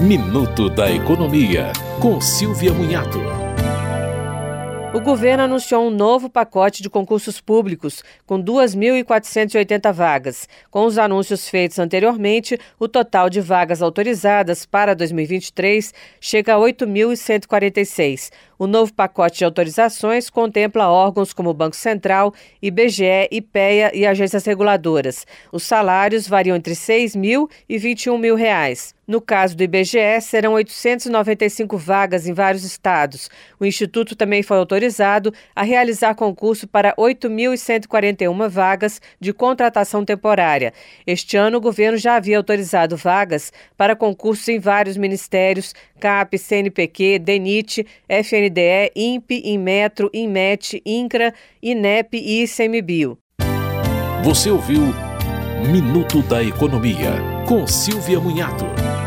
Minuto da Economia, com Silvia Munhato. O governo anunciou um novo pacote de concursos públicos, com 2.480 vagas. Com os anúncios feitos anteriormente, o total de vagas autorizadas para 2023 chega a 8.146. O novo pacote de autorizações contempla órgãos como o Banco Central, IBGE, IPEA e agências reguladoras. Os salários variam entre R$ 6 mil e 21 mil reais. No caso do IBGE, serão 895 vagas em vários estados. O Instituto também foi autorizado a realizar concurso para 8.141 vagas de contratação temporária. Este ano, o governo já havia autorizado vagas para concursos em vários ministérios, CAP, CNPq, DENIT, FNDE, INPE, INMETRO, INMET, INCRA, INEP e ICMBio. Você ouviu Minuto da Economia, com Silvia Munhato.